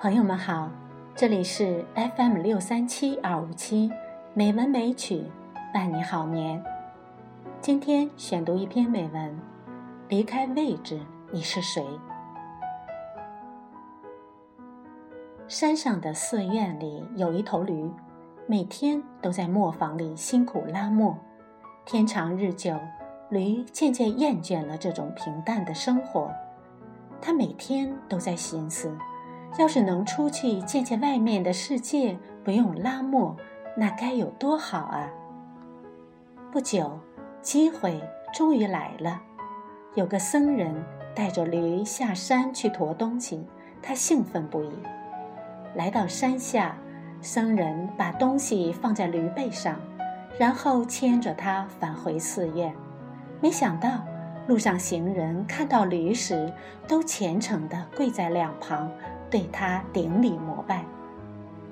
朋友们好，这里是 FM 六三七二五七美文美曲伴你好眠。今天选读一篇美文，离开位置，你是谁？山上的寺院里有一头驴，每天都在磨坊里辛苦拉磨。天长日久，驴渐渐厌倦了这种平淡的生活，它每天都在寻思。要是能出去见见外面的世界，不用拉磨，那该有多好啊！不久，机会终于来了。有个僧人带着驴下山去驮东西，他兴奋不已。来到山下，僧人把东西放在驴背上，然后牵着它返回寺院。没想到，路上行人看到驴时，都虔诚地跪在两旁。对他顶礼膜拜。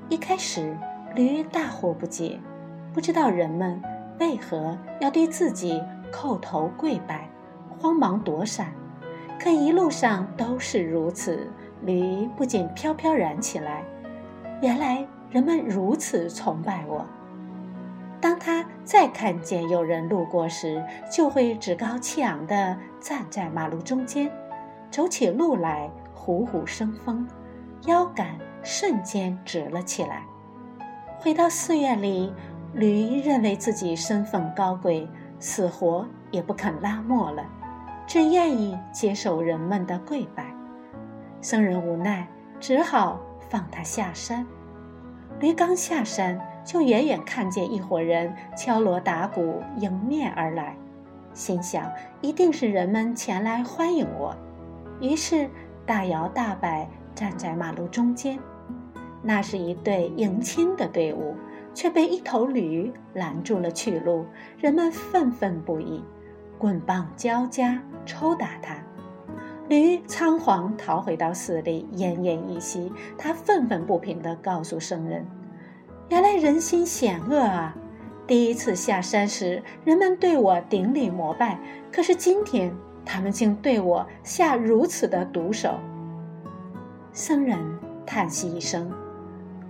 一开始，驴大惑不解，不知道人们为何要对自己叩头跪拜，慌忙躲闪。可一路上都是如此，驴不仅飘飘然起来。原来人们如此崇拜我。当他再看见有人路过时，就会趾高气昂地站在马路中间，走起路来虎虎生风。腰杆瞬间直了起来。回到寺院里，驴认为自己身份高贵，死活也不肯拉磨了，只愿意接受人们的跪拜。僧人无奈，只好放他下山。驴刚下山，就远远看见一伙人敲锣打鼓迎面而来，心想一定是人们前来欢迎我，于是大摇大摆。站在马路中间，那是一队迎亲的队伍，却被一头驴拦住了去路。人们愤愤不已，棍棒交加抽打他。驴仓皇逃回到寺里，奄奄一息。他愤愤不平地告诉僧人：“原来人心险恶啊！第一次下山时，人们对我顶礼膜拜，可是今天，他们竟对我下如此的毒手。”僧人叹息一声：“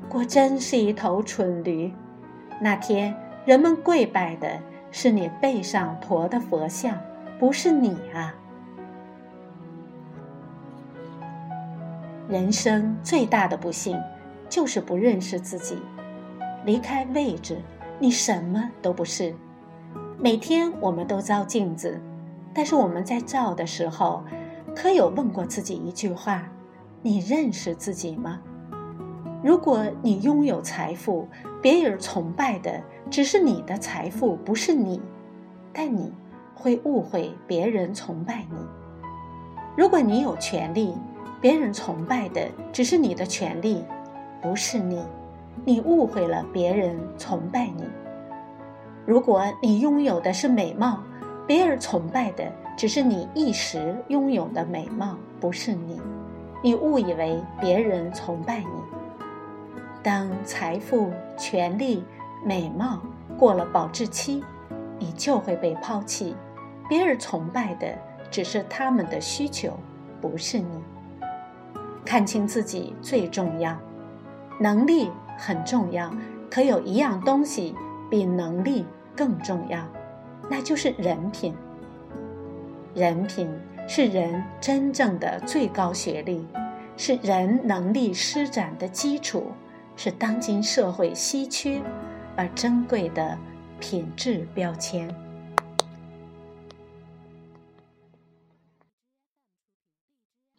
果真是一头蠢驴。那天人们跪拜的是你背上驮的佛像，不是你啊！人生最大的不幸，就是不认识自己。离开位置，你什么都不是。每天我们都照镜子，但是我们在照的时候，可有问过自己一句话？”你认识自己吗？如果你拥有财富，别人崇拜的只是你的财富，不是你，但你会误会别人崇拜你。如果你有权利，别人崇拜的只是你的权利，不是你，你误会了别人崇拜你。如果你拥有的是美貌，别人崇拜的只是你一时拥有的美貌，不是你。你误以为别人崇拜你，当财富、权力、美貌过了保质期，你就会被抛弃。别人崇拜的只是他们的需求，不是你。看清自己最重要，能力很重要，可有一样东西比能力更重要，那就是人品。人品。是人真正的最高学历，是人能力施展的基础，是当今社会稀缺而珍贵的品质标签。